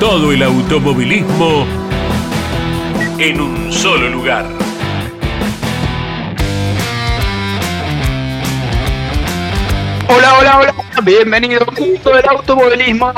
Todo el automovilismo en un solo lugar. Hola, hola, hola, bienvenidos al mundo del automovilismo,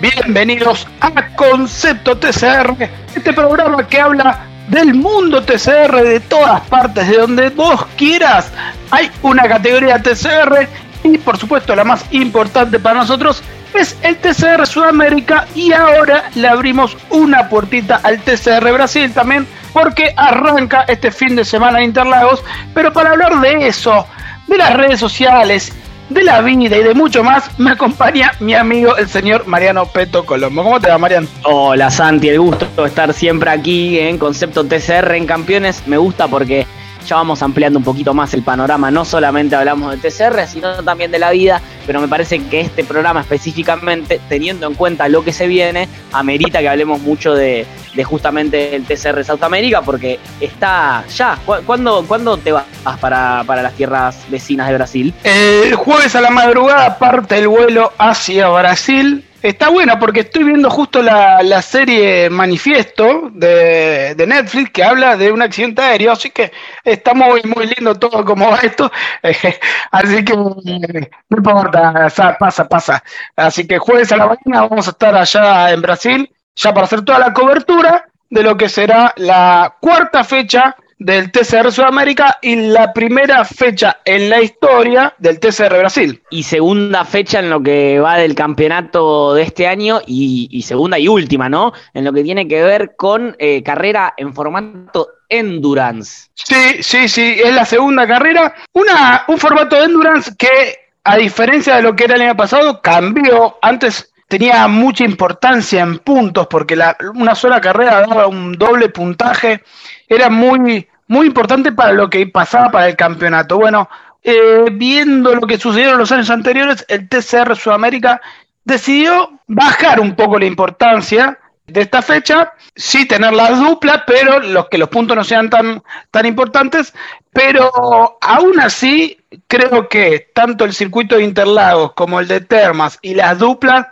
bienvenidos a Concepto TCR, este programa que habla del mundo TCR de todas partes, de donde vos quieras. Hay una categoría TCR y por supuesto la más importante para nosotros es el TCR Sudamérica y ahora le abrimos una puertita al TCR Brasil también porque arranca este fin de semana en Interlagos, pero para hablar de eso, de las redes sociales, de la vida y de mucho más, me acompaña mi amigo el señor Mariano Peto Colombo. ¿Cómo te va, Mariano? Hola Santi, el gusto de estar siempre aquí en Concepto TCR en Campeones. Me gusta porque ya vamos ampliando un poquito más el panorama. No solamente hablamos de TCR, sino también de la vida, pero me parece que este programa específicamente, teniendo en cuenta lo que se viene, amerita que hablemos mucho de, justamente el TCR South America, porque está ya. ¿Cuándo, ¿cuándo te vas para, para, las tierras vecinas de Brasil? El jueves a la madrugada parte el vuelo hacia Brasil Está buena porque estoy viendo justo la, serie Manifiesto de, Netflix que habla de un accidente aéreo, así que está muy, muy lindo todo como va esto. así que no importa, pasa, pasa. Así que jueves a la mañana vamos a estar allá en Brasil, ya para hacer toda la cobertura de lo que será la cuarta fecha del TCR Sudamérica y la primera fecha en la historia del TCR Brasil. Y segunda fecha en lo que va del campeonato de este año y, segunda y última, ¿no? En lo que tiene que ver con eh, carrera en formato endurance. Sí, sí, sí, es la segunda carrera. Una, un formato de endurance que, a diferencia de lo que era el año pasado, cambió. Antes tenía mucha importancia en puntos porque la, una sola carrera daba un doble puntaje era muy, muy importante para lo que pasaba para el campeonato. Bueno, eh, viendo lo que sucedió en los años anteriores, el TCR Sudamérica decidió bajar un poco la importancia de esta fecha, sí tener las duplas, pero los que los puntos no sean tan, tan importantes, pero aún así creo que tanto el circuito de Interlagos como el de Termas y las duplas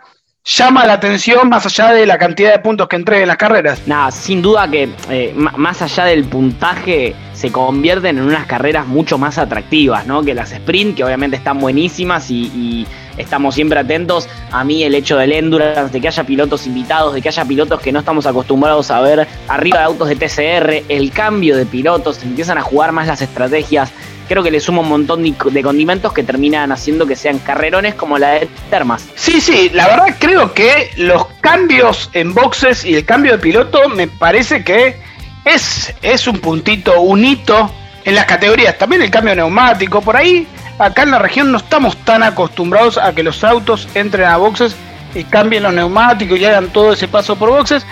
llama la atención más allá de la cantidad de puntos que entreguen las carreras. Nada, sin duda que eh, más allá del puntaje se convierten en unas carreras mucho más atractivas, ¿no? Que las sprint, que obviamente están buenísimas y, estamos siempre atentos. A mí el hecho del endurance, de que haya pilotos invitados, de que haya pilotos que no estamos acostumbrados a ver arriba de autos de TCR, el cambio de pilotos, empiezan a jugar más las estrategias creo que le suma un montón de condimentos que terminan haciendo que sean carrerones como la de Termas. Sí, sí, la verdad creo que los cambios en boxes y el cambio de piloto me parece que es, es un puntito, un hito en las categorías. También el cambio neumático, por ahí, acá en la región no estamos tan acostumbrados a que los autos entren a boxes y cambien los neumáticos y hagan todo ese paso por boxes.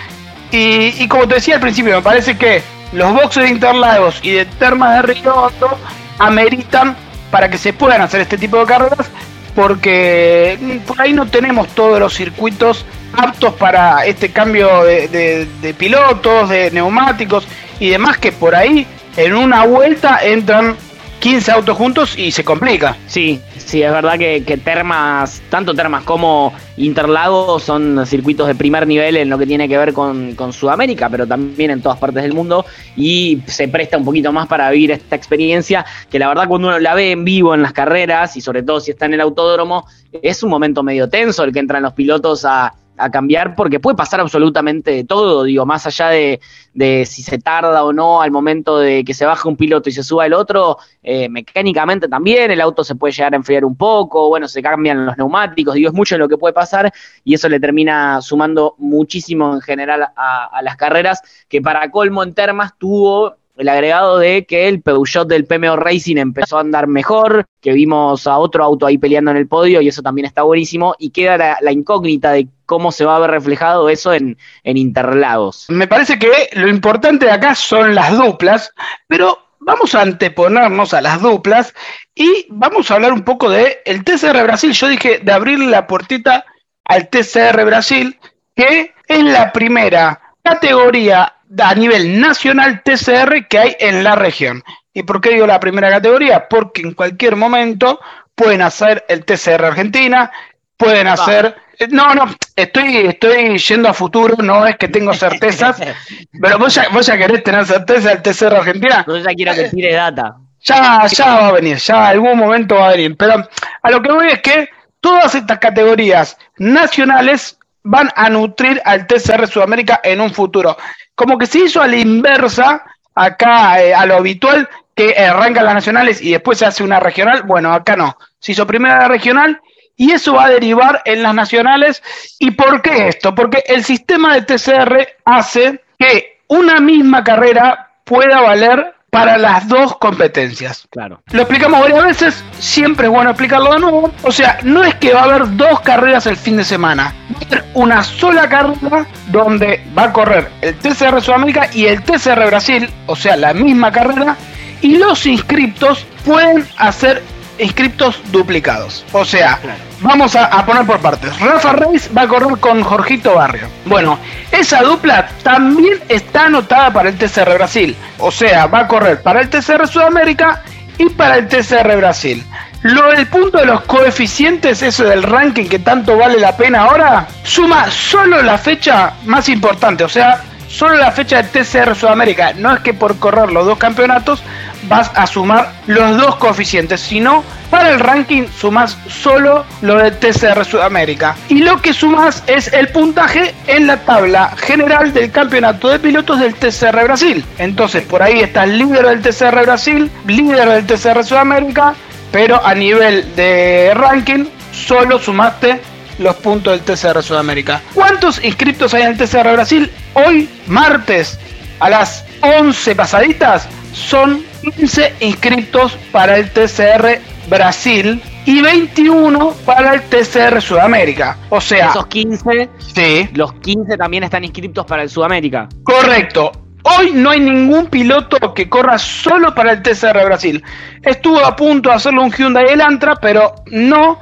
Y, como te decía al principio, me parece que los boxes de Interlagos y de Termas de Río ameritan para que se puedan hacer este tipo de carreras, porque por ahí no tenemos todos los circuitos aptos para este cambio de, de pilotos, de neumáticos y demás, que por ahí en una vuelta entran 15 autos juntos y se complica. Sí, sí, es verdad que, Termas, tanto Termas como Interlagos son circuitos de primer nivel en lo que tiene que ver con, Sudamérica, pero también en todas partes del mundo y se presta un poquito más para vivir esta experiencia que la verdad cuando uno la ve en vivo en las carreras y sobre todo si está en el autódromo, es un momento medio tenso el que entran los pilotos a a cambiar porque puede pasar absolutamente todo, digo, más allá de, si se tarda o no al momento de que se baje un piloto y se suba el otro, eh, mecánicamente también el auto se puede llegar a enfriar un poco, bueno, se cambian los neumáticos, digo, es mucho lo que puede pasar y eso le termina sumando muchísimo en general a, las carreras, que para colmo en Termas tuvo el agregado de que el Peugeot del PMO Racing empezó a andar mejor, que vimos a otro auto ahí peleando en el podio y eso también está buenísimo. Y queda la, incógnita de cómo se va a ver reflejado eso en, en Interlagos. Me parece que lo importante de acá son las duplas, pero vamos a anteponernos a las duplas y vamos a hablar un poco de el TCR Brasil. Yo dije de abrir la puertita al TCR Brasil, que es la primera categoría a nivel nacional TCR que hay en la región. ¿Y por qué digo la primera categoría? Porque en cualquier momento pueden hacer el TCR Argentina, pueden hacer... No, no, estoy, estoy yendo a futuro, no es que tengo certezas, pero vos ya, vos ya querés tener certeza del TCR Argentina. Yo ya quiero que tire data. Ya, ya va a venir, ya algún momento va a venir. Pero a lo que voy es que todas estas categorías nacionales van a nutrir al TCR Sudamérica en un futuro. Como que se hizo a la inversa, acá eh, a lo habitual, que arrancan las nacionales y después se hace una regional. Bueno, acá no. Se hizo primero la regional y eso va a derivar en las nacionales. ¿Y por qué esto? Porque el sistema de TCR hace que una misma carrera pueda valer para las dos competencias. Claro. Lo explicamos varias veces, siempre es bueno explicarlo de nuevo. O sea, no es que va a haber dos carreras el fin de semana. Va a haber una sola carrera donde va a correr el TCR Sudamérica y el TCR Brasil, o sea, la misma carrera, y los inscriptos pueden hacer inscriptos duplicados. O sea, vamos a, poner por partes. Rafa Reis va a correr con Jorgito Barrio. Bueno, esa dupla también está anotada para el TCR Brasil. O sea, va a correr para el TCR Sudamérica y para el TCR Brasil. Lo del punto de los coeficientes, eso del ranking que tanto vale la pena ahora, suma solo la fecha más importante, o sea, solo la fecha de TCR Sudamérica. No es que por correr los dos campeonatos vas a sumar los dos coeficientes, sino para el ranking sumas solo lo de TCR Sudamérica. Y lo que sumas es el puntaje en la tabla general del campeonato de pilotos del TCR Brasil. Entonces por ahí estás líder del TCR Brasil, líder del TCR Sudamérica, pero a nivel de ranking solo sumaste los puntos del TCR Sudamérica. ¿Cuántos inscritos hay en el TCR Brasil? Hoy, martes, a las 11 pasaditas, son 15 inscritos para el TCR Brasil y 21 para el TCR Sudamérica. O sea, esos 15, sí. los 15 también están inscritos para el Sudamérica. Correcto. Hoy no hay ningún piloto que corra solo para el TCR Brasil. Estuvo a punto de hacerlo un Hyundai Elantra, pero no.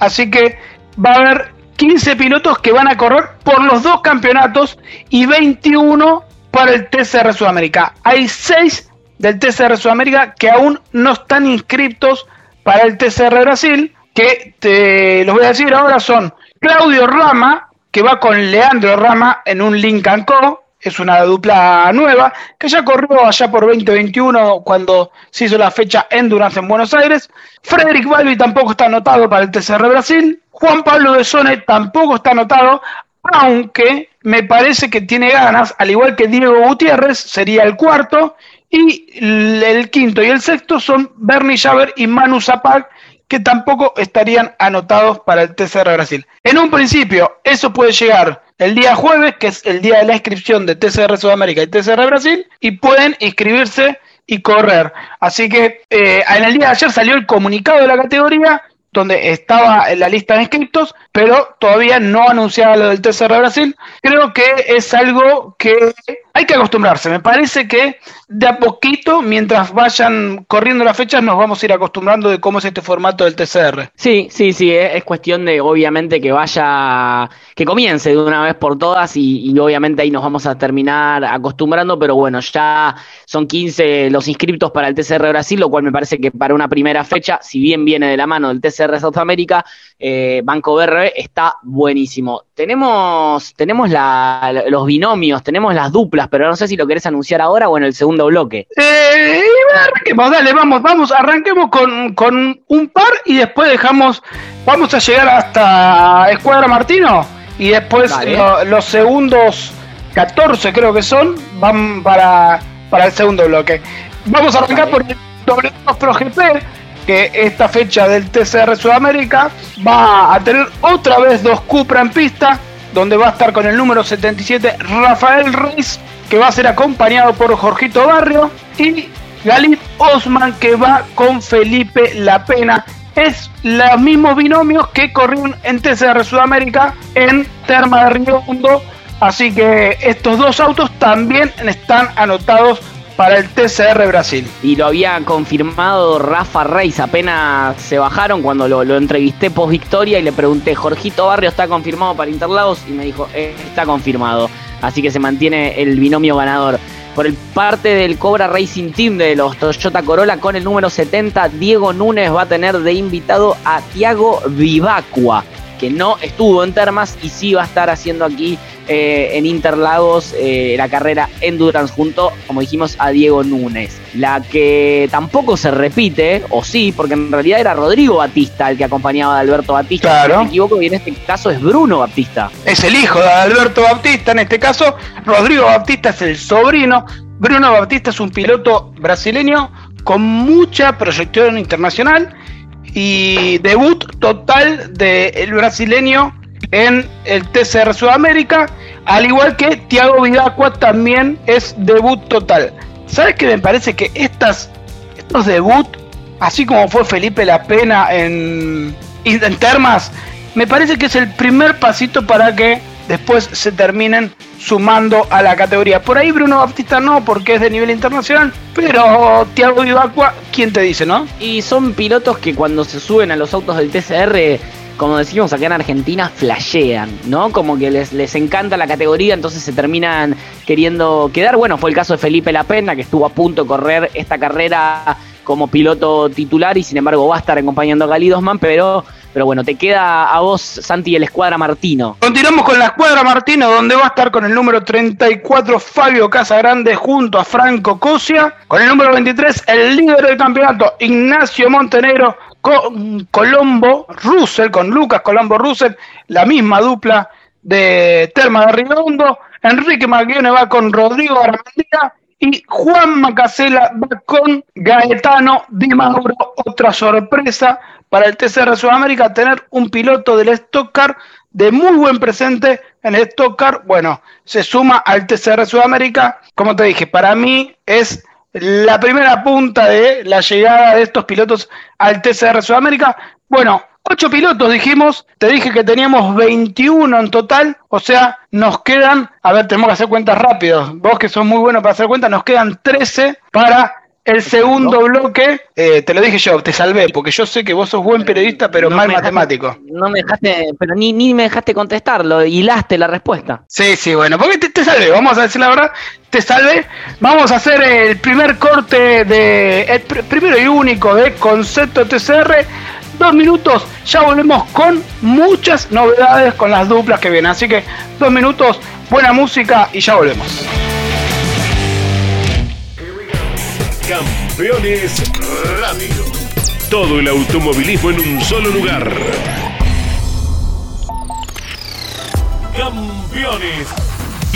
Así que va a haber 15 pilotos que van a correr por los dos campeonatos y 21 para el TCR Sudamérica. Hay 6 del TCR Sudamérica que aún no están inscritos para el TCR Brasil, que te los voy a decir ahora son Claudio Rama, que va con Leandro Rama en un Lincoln Co. Es una dupla nueva que ya corrió allá por 2021 cuando se hizo la fecha Endurance en Buenos Aires. Frederick Balbi tampoco está anotado para el TCR Brasil. Juan Pablo de Sone tampoco está anotado, aunque me parece que tiene ganas, al igual que Diego Gutiérrez, sería el cuarto, y el quinto y el sexto son Bernie Javer y Manu Zapag, que tampoco estarían anotados para el TCR Brasil. En un principio, eso puede llegar el día jueves, que es el día de la inscripción de TCR Sudamérica y TCR Brasil, y pueden inscribirse y correr. Así que eh, en el día de ayer salió el comunicado de la categoría donde estaba en la lista de inscritos, pero todavía no anunciaba lo del TCR Brasil. Creo que es algo que hay que acostumbrarse. Me parece que de a poquito, mientras vayan corriendo las fechas, nos vamos a ir acostumbrando de cómo es este formato del TCR. Sí, sí, sí, es cuestión de obviamente que vaya, que comience de una vez por todas y, obviamente ahí nos vamos a terminar acostumbrando, pero bueno, ya son 15 los inscriptos para el TCR Brasil, lo cual me parece que para una primera fecha, si bien viene de la mano del TCR South eh, Banco BRB está buenísimo. Tenemos, tenemos los binomios, tenemos las duplas, pero no sé si lo querés anunciar ahora o en el segundo bloque. Eh, arranquemos, dale, vamos, vamos, arranquemos con, con un par y después dejamos, vamos a llegar hasta Escuadra Martino y después los segundos 14 creo que son, van para, para el segundo bloque. Vamos a arrancar por el W2 Pro GP que esta fecha del TCR Sudamérica va a tener otra vez dos Cupra en pista, donde va a estar con el número 77 Rafael Reis que va a ser acompañado por Jorgito Barrio, y Galit Osman, que va con Felipe La Pena. Es los mismos binomios que corrieron en TCR Sudamérica en Terma de Río Hondo. Así que estos dos autos también están anotados para el TCR Brasil. Y lo había confirmado Rafa Reis, apenas se bajaron cuando lo, entrevisté post victoria y le pregunté, Jorgito Barrio está confirmado para Interlagos y me dijo, eh, está confirmado. Así que se mantiene el binomio ganador. Por el parte del Cobra Racing Team de los Toyota Corolla con el número 70, Diego Núñez va a tener de invitado a Tiago Vivacua, que no estuvo en Termas y sí va a estar haciendo aquí eh, en Interlagos eh, la carrera Endurance junto, como dijimos, a Diego Núñez. La que tampoco se repite, o sí, porque en realidad era Rodrigo Batista el que acompañaba a Alberto Batista. Claro. Si no me equivoco, y en este caso es Bruno Batista. Es el hijo de Alberto Batista, en este caso, Rodrigo Batista es el sobrino. Bruno Batista es un piloto brasileño con mucha proyección internacional y debut total del brasileño en el TCR Sudamérica, al igual que Thiago Vidacua también es debut total. ¿Sabes qué me parece que estas, estos debut, así como fue Felipe La Pena en, en Termas, me parece que es el primer pasito para que después se terminen sumando a la categoría. Por ahí Bruno Baptista no, porque es de nivel internacional, pero Thiago Vivacua, ¿quién te dice, no? Y son pilotos que cuando se suben a los autos del TCR como decimos acá en Argentina, flashean, ¿no? Como que les, les encanta la categoría, entonces se terminan queriendo quedar. Bueno, fue el caso de Felipe Lapena, que estuvo a punto de correr esta carrera como piloto titular y sin embargo va a estar acompañando a Galidosman, pero, pero bueno, te queda a vos, Santi, el Escuadra Martino. Continuamos con la Escuadra Martino, donde va a estar con el número 34 Fabio Casagrande junto a Franco Cosia, con el número 23 el líder del campeonato Ignacio Montenegro Colombo Russell, con Lucas Colombo Russell, la misma dupla de Terma de Ridondo. Enrique Maguione va con Rodrigo Armandía y Juan Macasela va con Gaetano Di Mauro. Otra sorpresa para el TCR Sudamérica, tener un piloto del Stock Car de muy buen presente en el Stock Car. Bueno, se suma al TCR Sudamérica. Como te dije, para mí es la primera punta de la llegada de estos pilotos al TCR Sudamérica. Bueno, ocho pilotos dijimos, te dije que teníamos 21 en total, o sea, nos quedan, a ver, tenemos que hacer cuentas rápido, vos que sos muy bueno para hacer cuentas, nos quedan 13 para el segundo bloque, eh, te lo dije yo, te salvé, porque yo sé que vos sos buen periodista, pero mal matemático. No me dejaste, pero ni, ni me dejaste contestarlo, hilaste la respuesta. Sí, sí, bueno, porque te, te, salvé, vamos a decir la verdad, te salvé. Vamos a hacer el primer corte de, el pr primero y único de Concepto TCR. Dos minutos, ya volvemos con muchas novedades con las duplas que vienen. Así que dos minutos, buena música y ya volvemos. Campeones Radio. Todo el automovilismo en un solo lugar. Campeones.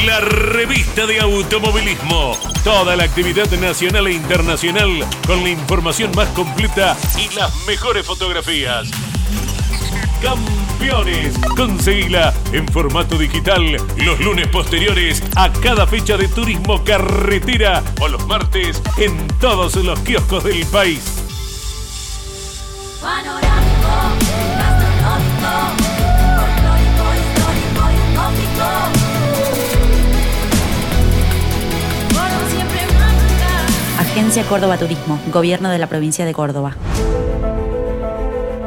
La revista de automovilismo. Toda la actividad nacional e internacional con la información más completa y las mejores fotografías. Campeones. Conseguila en formato digital los lunes posteriores a cada fecha de turismo carretera o los martes en todos los kioscos del país. Agencia Córdoba Turismo, Gobierno de la Provincia de Córdoba.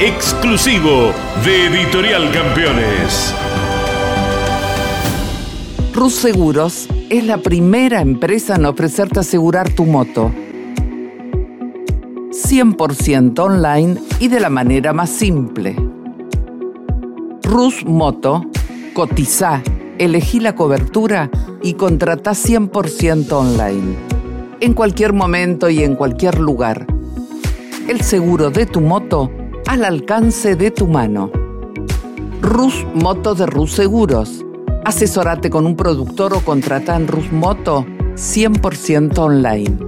exclusivo de Editorial Campeones. Rus Seguros es la primera empresa en ofrecerte asegurar tu moto. 100% online y de la manera más simple. Rus Moto, cotiza elegí la cobertura y contratá 100% online. En cualquier momento y en cualquier lugar. El seguro de tu moto al alcance de tu mano. Rus Moto de Rus Seguros. Asesorate con un productor o contrata en Rus Moto 100% online.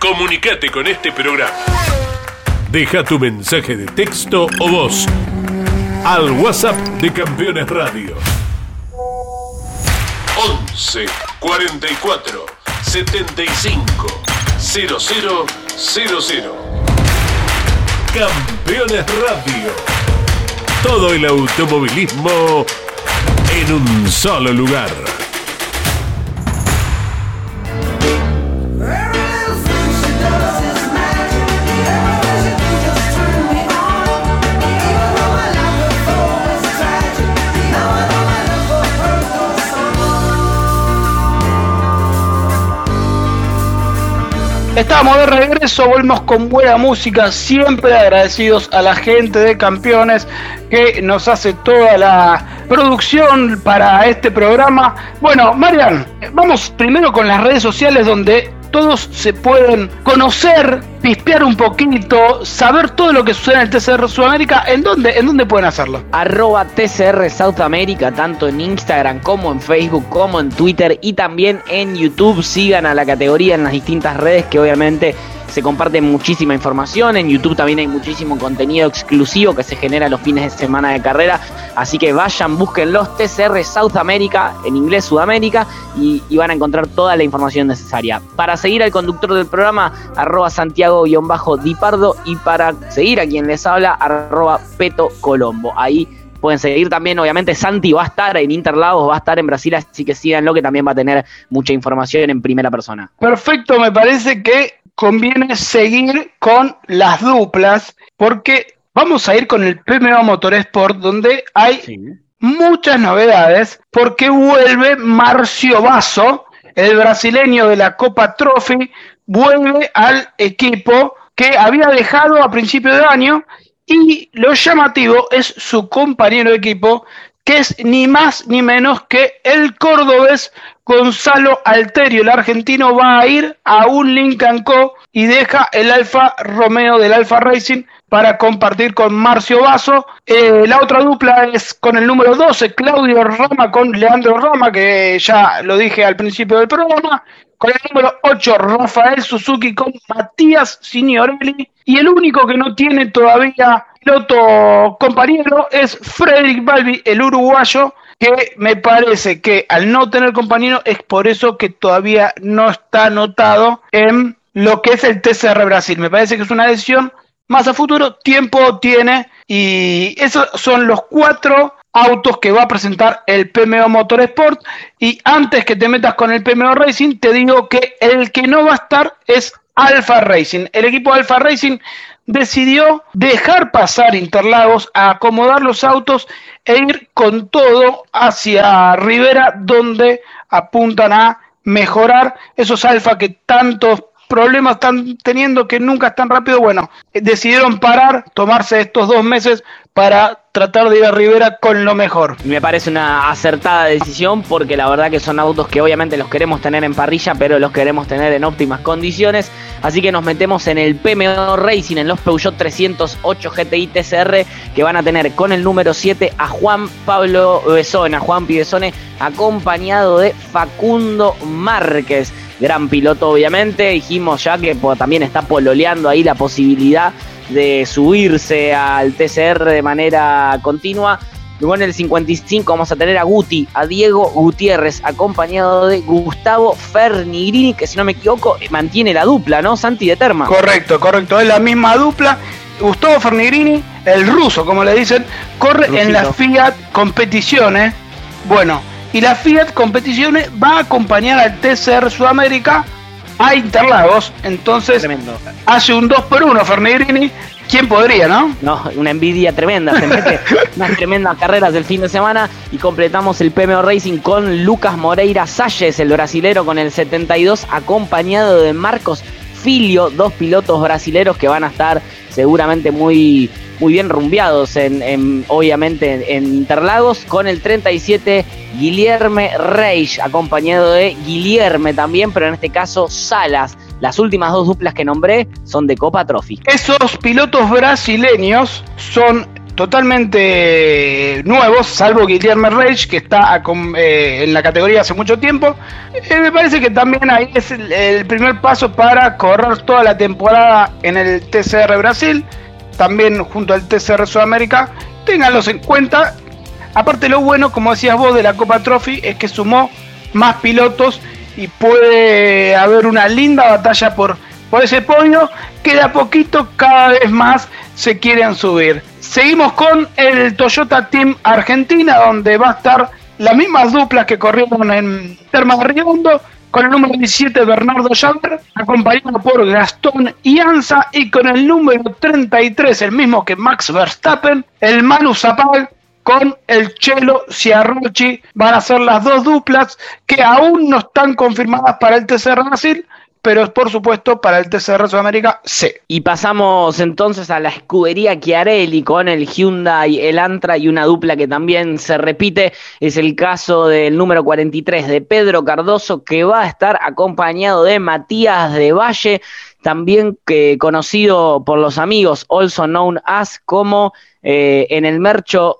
Comunicate con este programa. Deja tu mensaje de texto o voz al WhatsApp de Campeones Radio. 11 44 75 0000. Campeones Radio. Todo el automovilismo en un solo lugar. Estamos de regreso, volvemos con buena música, siempre agradecidos a la gente de Campeones que nos hace toda la producción para este programa. Bueno, Marian, vamos primero con las redes sociales donde todos se pueden conocer, pispear un poquito, saber todo lo que sucede en el TCR Sudamérica. ¿En dónde, ¿En dónde pueden hacerlo? Arroba TCR South America, tanto en Instagram como en Facebook, como en Twitter y también en YouTube. Sigan a la categoría en las distintas redes que obviamente se comparte muchísima información. En YouTube también hay muchísimo contenido exclusivo que se genera los fines de semana de carrera. Así que vayan, busquen los TCR South America, en inglés Sudamérica, y, van a encontrar toda la información necesaria. Para seguir al conductor del programa, arroba Santiago-Dipardo, y para seguir a quien les habla, arroba Peto Colombo. Ahí pueden seguir también, obviamente Santi va a estar en Interlagos, va a estar en Brasil, así que síganlo que también va a tener mucha información en primera persona. Perfecto, me parece que conviene seguir con las duplas porque vamos a ir con el PMO Motorsport donde hay muchas novedades porque vuelve Marcio Basso, el brasileño de la Copa Trophy, vuelve al equipo que había dejado a principio de año y lo llamativo es su compañero de equipo que es ni más ni menos que el cordobés Gonzalo Alterio, el argentino, va a ir a un Lincoln Co. y deja el Alfa Romeo del Alfa Racing para compartir con Marcio Vaso. Eh, la otra dupla es con el número 12, Claudio Rama con Leandro Rama, que ya lo dije al principio del programa. Con el número 8, Rafael Suzuki con Matías Signorelli. Y el único que no tiene todavía piloto compañero es Frederick Balbi, el uruguayo, que me parece que al no tener compañero es por eso que todavía no está anotado en lo que es el TCR Brasil. Me parece que es una decisión más a futuro, tiempo tiene y esos son los cuatro autos que va a presentar el PMO Motorsport y antes que te metas con el PMO Racing te digo que el que no va a estar es Alfa Racing. El equipo Alfa Racing decidió dejar pasar Interlagos, a acomodar los autos e ir con todo hacia Rivera, donde apuntan a mejorar esos alfa que tantos problemas están teniendo que nunca están rápido. Bueno, decidieron parar, tomarse estos dos meses para tratar de ir a Rivera con lo mejor. Me parece una acertada decisión porque la verdad que son autos que obviamente los queremos tener en parrilla, pero los queremos tener en óptimas condiciones. Así que nos metemos en el PMO Racing, en los Peugeot 308 GTI TCR, que van a tener con el número 7 a Juan Pablo Besone, a Juan Pibesone, acompañado de Facundo Márquez. Gran piloto, obviamente. Dijimos ya que también está pololeando ahí la posibilidad de subirse al TCR de manera continua. Luego en el 55 vamos a tener a Guti, a Diego Gutiérrez, acompañado de Gustavo Fernigrini, que si no me equivoco mantiene la dupla, ¿no? Santi de Terma. Correcto, correcto, es la misma dupla. Gustavo Fernigrini, el ruso, como le dicen, corre en la Fiat Competiciones. Bueno, y la Fiat Competiciones va a acompañar al TCR Sudamérica a Interlagos. Entonces hace un 2 por 1 Fernigrini. ¿Quién podría, no? No, una envidia tremenda. Se mete unas tremendas carreras del fin de semana y completamos el PMO Racing con Lucas Moreira Salles, el brasilero con el 72, acompañado de Marcos Filio, dos pilotos brasileros que van a estar seguramente muy muy bien rumbeados en, obviamente en Interlagos con el 37 Guillerme Reich acompañado de Guillerme también, pero en este caso Salas. Las últimas dos duplas que nombré son de Copa Trophy. Esos pilotos brasileños son totalmente nuevos, salvo Guillermo Reich, que está eh, en la categoría hace mucho tiempo. Eh, me parece que también ahí es el, primer paso para correr toda la temporada en el TCR Brasil, también junto al TCR Sudamérica. Ténganlos en cuenta. Aparte lo bueno, como decías vos, de la Copa Trophy es que sumó más pilotos y puede haber una linda batalla por, por ese podio que de a poquito cada vez más se quieren subir. Seguimos con el Toyota Team Argentina, donde va a estar las mismas duplas que corrieron en Termas Riondo, con el número 17 Bernardo Javer, acompañado por Gastón Ianza, y con el número 33, el mismo que Max Verstappen, el Manu Zapag, con el Chelo Ciarrochi. Van a ser las dos duplas que aún no están confirmadas para el TCR Brasil, pero por supuesto para el TCR Sudamérica C. Y pasamos entonces a la escudería Chiarelli con el Hyundai Elantra y una dupla que también se repite, es el caso del número 43 de Pedro Cardoso que va a estar acompañado de Matías de Valle, también que conocido por los amigos, also known as como eh, en el mercho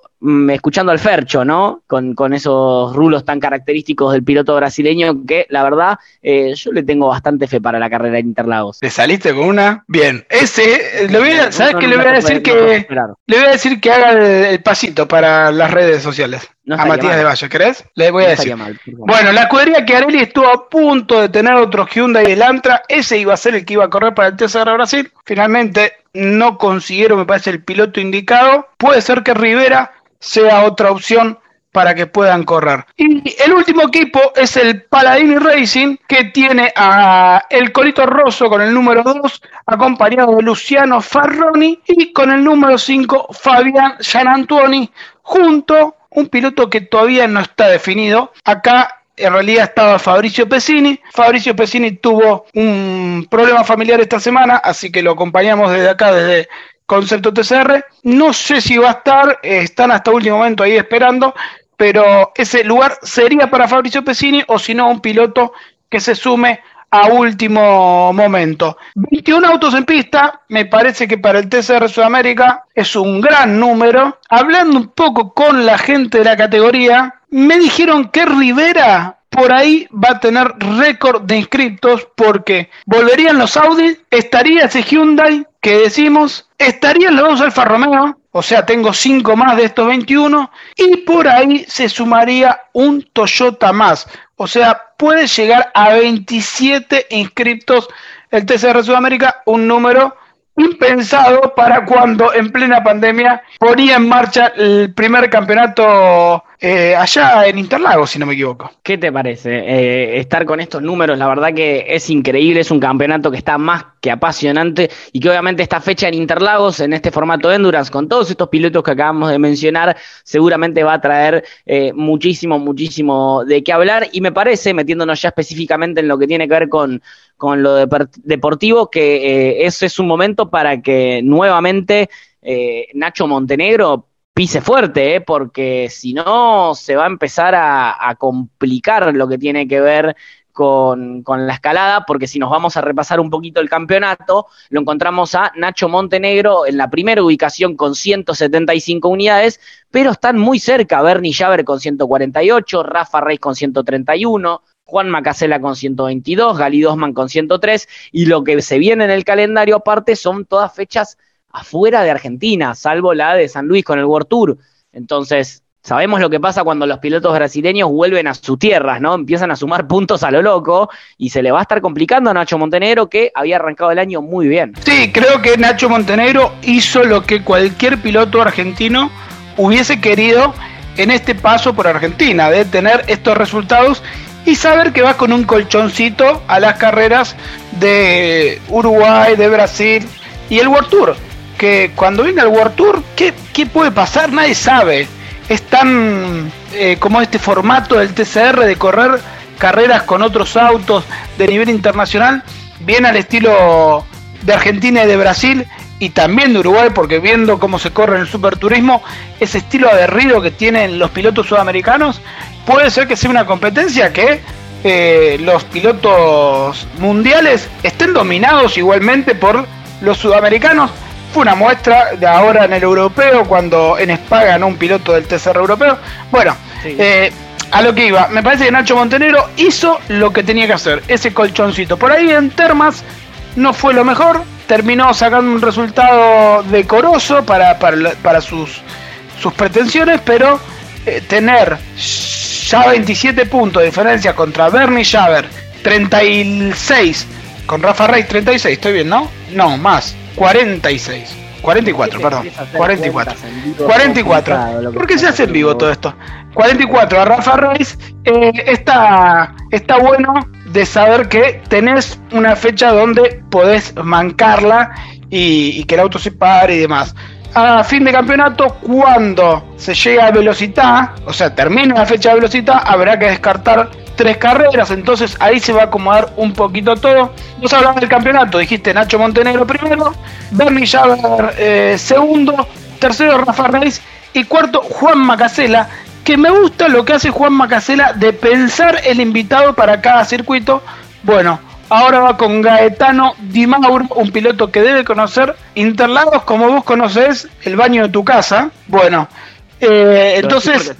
escuchando al Fercho, ¿no? Con, esos rulos tan característicos del piloto brasileño que, la verdad, eh, yo le tengo bastante fe para la carrera de Interlagos. ¿Te saliste con una? Bien. Ese, eh, le voy a, ¿sabes qué le voy a decir que le voy a decir que haga el, pasito para las redes sociales? A Matías de Valle, ¿crees? Le voy a decir. bueno, la escudería que Areli estuvo a punto de tener otro Hyundai Elantra, ese iba a ser el que iba a correr para el TCR Brasil. Finalmente no consiguieron, me parece, el piloto indicado. Puede ser que Rivera sea otra opción para que puedan correr. Y el último equipo es el Paladini Racing, que tiene a el Colito Rosso con el número 2, acompañado de Luciano Farroni, y con el número 5, Fabián Gianantuoni, junto un piloto que todavía no está definido. Acá en realidad estaba Fabricio Pesini. Fabricio Pesini tuvo un problema familiar esta semana, así que lo acompañamos desde acá, desde concepto TCR. No sé si va a estar, eh, están hasta último momento ahí esperando, pero ese lugar sería para Fabricio Pesini o si no un piloto que se sume a último momento. 21 autos en pista, me parece que para el TCR Sudamérica es un gran número. Hablando un poco con la gente de la categoría, me dijeron que Rivera por ahí va a tener récord de inscriptos porque volverían los Audi, estaría ese Hyundai que decimos, estarían los dos Alfa Romeo, o sea, tengo cinco más de estos 21, y por ahí se sumaría un Toyota más, o sea, puede llegar a 27 inscriptos el TCR Sudamérica, un número impensado para cuando en plena pandemia ponía en marcha el primer campeonato eh, allá en Interlagos, si no me equivoco. ¿Qué te parece? Eh, estar con estos números, la verdad que es increíble, es un campeonato que está más que apasionante y que obviamente esta fecha en Interlagos, en este formato de Endurance, con todos estos pilotos que acabamos de mencionar, seguramente va a traer eh, muchísimo, muchísimo de qué hablar y me parece, metiéndonos ya específicamente en lo que tiene que ver con, con lo deportivo, que ese es un momento para que nuevamente Nacho Montenegro pise fuerte, ¿eh? porque si no se va a empezar a, complicar lo que tiene que ver con, la escalada, porque si nos vamos a repasar un poquito el campeonato, lo encontramos a Nacho Montenegro en la primera ubicación con 175 unidades, pero están muy cerca Bernie Javer con 148, Rafa Reis con 131, Juan Macasela con 122, Gali Dosman con 103, y lo que se viene en el calendario aparte son todas fechas afuera de Argentina, salvo la de San Luis con el World Tour. Entonces, sabemos lo que pasa cuando los pilotos brasileños vuelven a sus tierras, ¿no? Empiezan a sumar puntos a lo loco y se le va a estar complicando a Nacho Montenegro que había arrancado el año muy bien. Sí, creo que Nacho Montenegro hizo lo que cualquier piloto argentino hubiese querido en este paso por Argentina, de tener estos resultados y saber que va con un colchoncito a las carreras de Uruguay, de Brasil y el World Tour que cuando venga el World Tour, ¿qué, puede pasar? Nadie sabe. Es tan eh, como este formato del TCR de correr carreras con otros autos de nivel internacional, bien al estilo de Argentina y de Brasil, y también de Uruguay, porque viendo cómo se corre en el superturismo, ese estilo aguerrido que tienen los pilotos sudamericanos, puede ser que sea una competencia que eh, los pilotos mundiales estén dominados igualmente por los sudamericanos. Fue una muestra de ahora en el europeo, cuando en Spa ganó un piloto del TCR europeo. Bueno, eh, a lo que iba, me parece que Nacho Montenegro hizo lo que tenía que hacer, ese colchoncito. Por ahí en Termas no fue lo mejor, terminó sacando un resultado decoroso para, para, sus, sus pretensiones, pero eh, tener ya 27 puntos de diferencia contra Bernie Schaber, 36, con Rafa Rey 36, estoy bien, ¿no? No, más, 46. 44, perdón. 44. 44. ¿Por qué se hace en vivo todo esto? 44 a Rafa Reis. Eh, está, está bueno de saber que tenés una fecha donde podés mancarla y, que el auto se pare y demás. A fin de campeonato, cuando se llega a velocidad, o sea, termina la fecha de velocidad, habrá que descartar tres carreras, entonces ahí se va a acomodar un poquito todo. Vos hablabas del campeonato, dijiste Nacho Montenegro primero, Bernie Javer eh, segundo, tercero Rafa Reis y cuarto Juan Macasela, que me gusta lo que hace Juan Macasela de pensar el invitado para cada circuito. Bueno, ahora va con Gaetano Di Mauro, un piloto que debe conocer Interlagos como vos conocés el baño de tu casa. Bueno, eh, entonces,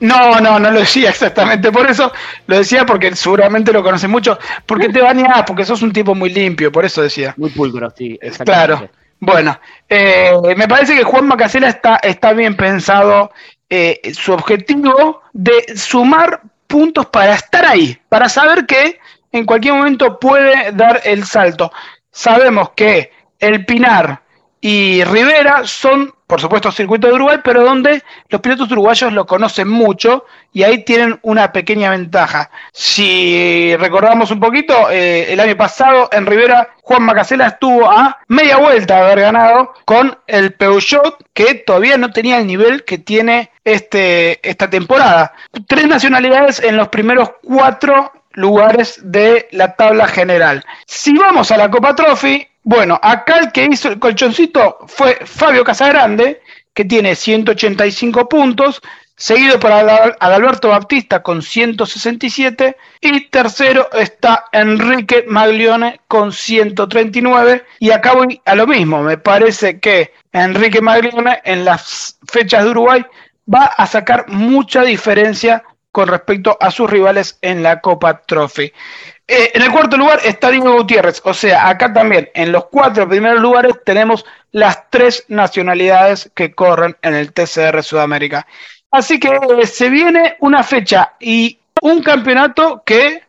no, no, no lo decía exactamente por eso, lo decía porque seguramente lo conoces mucho, porque te bañas, porque sos un tipo muy limpio, por eso decía. Muy pulcro, sí, Claro. Bueno, eh, me parece que Juan Macasela está, está bien pensado eh, su objetivo de sumar puntos para estar ahí, para saber que en cualquier momento puede dar el salto. Sabemos que el Pinar y Rivera son por supuesto, circuito de Uruguay, pero donde los pilotos uruguayos lo conocen mucho y ahí tienen una pequeña ventaja. Si recordamos un poquito, eh, el año pasado en Rivera, Juan Macasela estuvo a media vuelta de haber ganado con el Peugeot, que todavía no tenía el nivel que tiene este, esta temporada. Tres nacionalidades en los primeros cuatro lugares de la tabla general. Si vamos a la Copa Trophy, bueno, acá el que hizo el colchoncito fue Fabio Casagrande, que tiene 185 puntos, seguido por Adalberto Baptista con 167 y tercero está Enrique Maglione con 139 y acá voy a lo mismo, me parece que Enrique Maglione en las fechas de Uruguay va a sacar mucha diferencia con respecto a sus rivales en la Copa Trophy. Eh, en el cuarto lugar está Diego Gutiérrez. O sea, acá también, en los cuatro primeros lugares, tenemos las tres nacionalidades que corren en el TCR Sudamérica. Así que eh, se viene una fecha y un campeonato que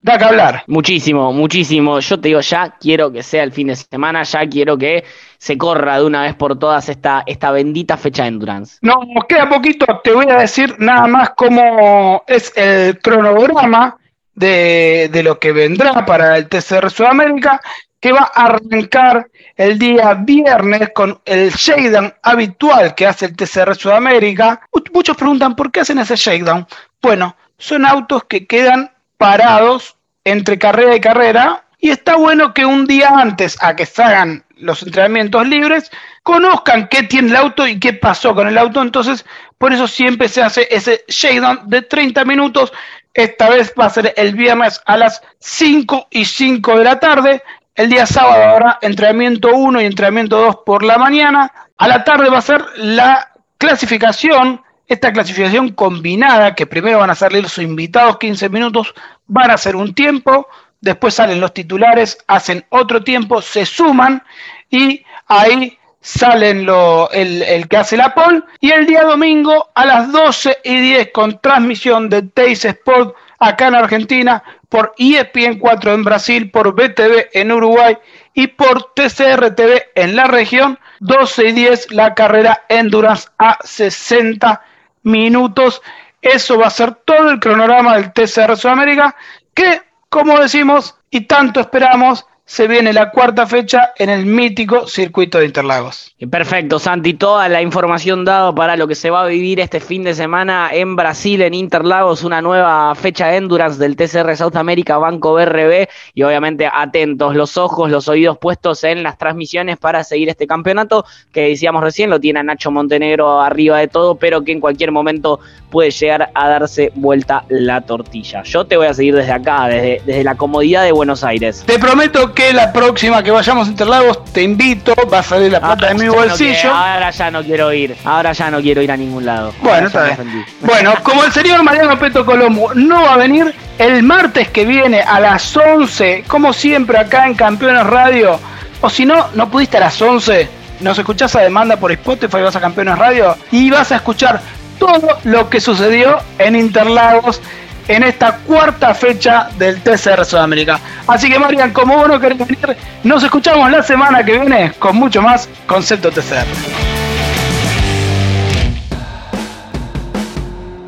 da que hablar. Muchísimo, muchísimo. Yo te digo, ya quiero que sea el fin de semana, ya quiero que se corra de una vez por todas esta, esta bendita fecha de Endurance. No, nos queda poquito, te voy a decir nada más cómo es el cronograma de, lo que vendrá para el TCR Sudamérica, que va a arrancar el día viernes con el shakedown habitual que hace el TCR Sudamérica. Muchos preguntan por qué hacen ese shakedown. Bueno, son autos que quedan parados entre carrera y carrera y está bueno que un día antes a que se hagan los entrenamientos libres, conozcan qué tiene el auto y qué pasó con el auto. Entonces, por eso siempre se hace ese shakedown de 30 minutos esta vez va a ser el viernes a las 5 y 5 de la tarde. El día sábado habrá entrenamiento 1 y entrenamiento 2 por la mañana. A la tarde va a ser la clasificación, esta clasificación combinada, que primero van a salir los invitados 15 minutos, van a hacer un tiempo, después salen los titulares, hacen otro tiempo, se suman y ahí salen lo, el, el, que hace la pole. Y el día domingo a las 12 y 10 con transmisión de Teis Sport acá en Argentina, por ESPN 4 en Brasil, por BTV en Uruguay y por TCR TV en la región, 12 y 10 la carrera Endurance a 60 minutos. Eso va a ser todo el cronograma del TCR Sudamérica que, como decimos y tanto esperamos, se viene la cuarta fecha en el mítico circuito de Interlagos. Perfecto, Santi. Toda la información dada para lo que se va a vivir este fin de semana en Brasil, en Interlagos, una nueva fecha de Endurance del TCR South America Banco BRB y obviamente atentos, los ojos, los oídos puestos en las transmisiones para seguir este campeonato que decíamos recién, lo tiene Nacho Montenegro arriba de todo, pero que en cualquier momento puede llegar a darse vuelta la tortilla. Yo te voy a seguir desde acá, desde, desde la comodidad de Buenos Aires. Te prometo que la próxima que vayamos a Interlagos te invito, va a salir la plata de mi bolsillo. ahora ya no quiero ir, ahora ya no quiero ir a ningún lado. Bueno, está bien. Bueno, como el señor Mariano Peto Colombo no va a venir el martes que viene a las 11, como siempre acá en Campeones Radio, o si no, no pudiste a las 11, nos escuchás a demanda por Spotify, vas a Campeones Radio y vas a escuchar todo lo que sucedió en Interlagos en esta cuarta fecha del TCR Sudamérica. Así que Marian, como vos no querés venir, nos escuchamos la semana que viene con mucho más Concepto TCR.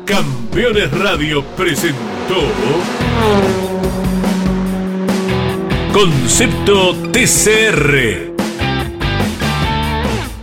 Campeones Radio presentó Concepto TCR